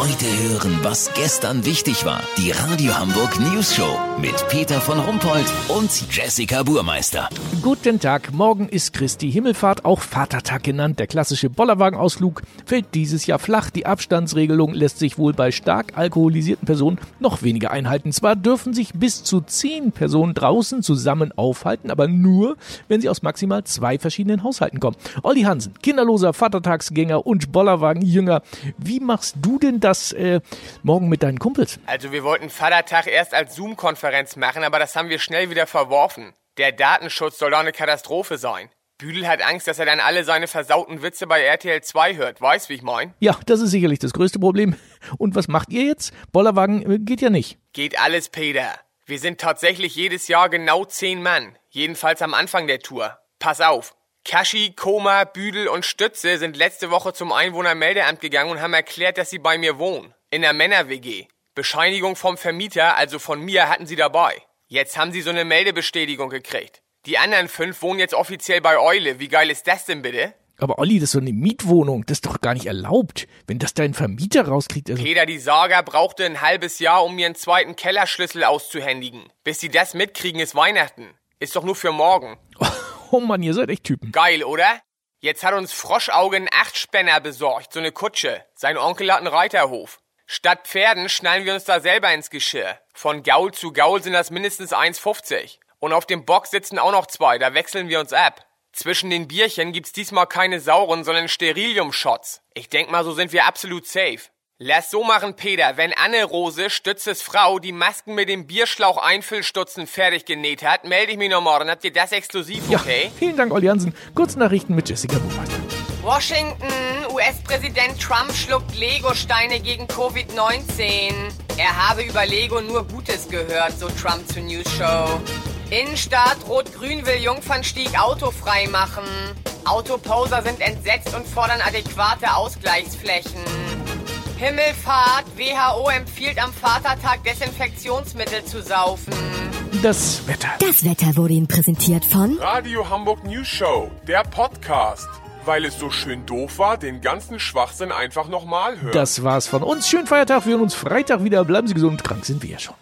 Heute hören, was gestern wichtig war. Die Radio Hamburg News Show mit Peter von Rumpold und Jessica Burmeister. Guten Tag, morgen ist Christi Himmelfahrt, auch Vatertag genannt. Der klassische Bollerwagenausflug fällt dieses Jahr flach. Die Abstandsregelung lässt sich wohl bei stark alkoholisierten Personen noch weniger einhalten. Zwar dürfen sich bis zu zehn Personen draußen zusammen aufhalten, aber nur, wenn sie aus maximal zwei verschiedenen Haushalten kommen. Olli Hansen, kinderloser Vatertagsgänger und Bollerwagenjünger. Wie machst du denn das äh, morgen mit deinen Kumpels? Also wir wollten Vatertag erst als Zoom-Konferenz machen, aber das haben wir schnell wieder verworfen. Der Datenschutz soll doch eine Katastrophe sein. Büdel hat Angst, dass er dann alle seine versauten Witze bei RTL 2 hört. Weißt, wie ich mein? Ja, das ist sicherlich das größte Problem. Und was macht ihr jetzt? Bollerwagen äh, geht ja nicht. Geht alles, Peter. Wir sind tatsächlich jedes Jahr genau zehn Mann. Jedenfalls am Anfang der Tour. Pass auf. Kashi, Koma, Büdel und Stütze sind letzte Woche zum Einwohnermeldeamt gegangen und haben erklärt, dass sie bei mir wohnen. In der Männer-WG. Bescheinigung vom Vermieter, also von mir, hatten sie dabei. Jetzt haben sie so eine Meldebestätigung gekriegt. Die anderen fünf wohnen jetzt offiziell bei Eule. Wie geil ist das denn bitte? Aber Olli, das ist so eine Mietwohnung. Das ist doch gar nicht erlaubt. Wenn das dein Vermieter rauskriegt. Also Peter, die Saga brauchte ein halbes Jahr, um mir einen zweiten Kellerschlüssel auszuhändigen. Bis sie das mitkriegen, ist Weihnachten. Ist doch nur für morgen. oh Mann, ihr seid echt Typen. Geil, oder? Jetzt hat uns Froschauge einen Achtspänner besorgt, so eine Kutsche. Sein Onkel hat einen Reiterhof. Statt Pferden schnallen wir uns da selber ins Geschirr. Von Gaul zu Gaul sind das mindestens 1,50. Und auf dem Bock sitzen auch noch zwei, da wechseln wir uns ab. Zwischen den Bierchen gibt's diesmal keine sauren, sondern Sterilium-Shots. Ich denk mal, so sind wir absolut safe. Lass so machen, Peter. Wenn Anne-Rose, Stützes Frau, die Masken mit dem Bierschlauch-Einfüllstutzen fertig genäht hat, melde ich mich noch morgen. Habt ihr das exklusiv, Ja, okay? vielen Dank, Olli Hansen. Kurznachrichten mit Jessica Buchmeister. Washington, US-Präsident Trump schluckt Lego-Steine gegen Covid-19. Er habe über Lego nur Gutes gehört, so Trump zur News Show. Innenstadt Rot-Grün will Jungfernstieg autofrei machen. Autoposer sind entsetzt und fordern adäquate Ausgleichsflächen. Himmelfahrt, WHO empfiehlt am Vatertag Desinfektionsmittel zu saufen. Das Wetter. Das Wetter wurde Ihnen präsentiert von Radio Hamburg News Show, der Podcast. Weil es so schön doof war, den ganzen Schwachsinn einfach nochmal hören. Das war's von uns. Schönen Feiertag. Wir hören uns Freitag wieder. Bleiben Sie gesund. Krank sind wir ja schon.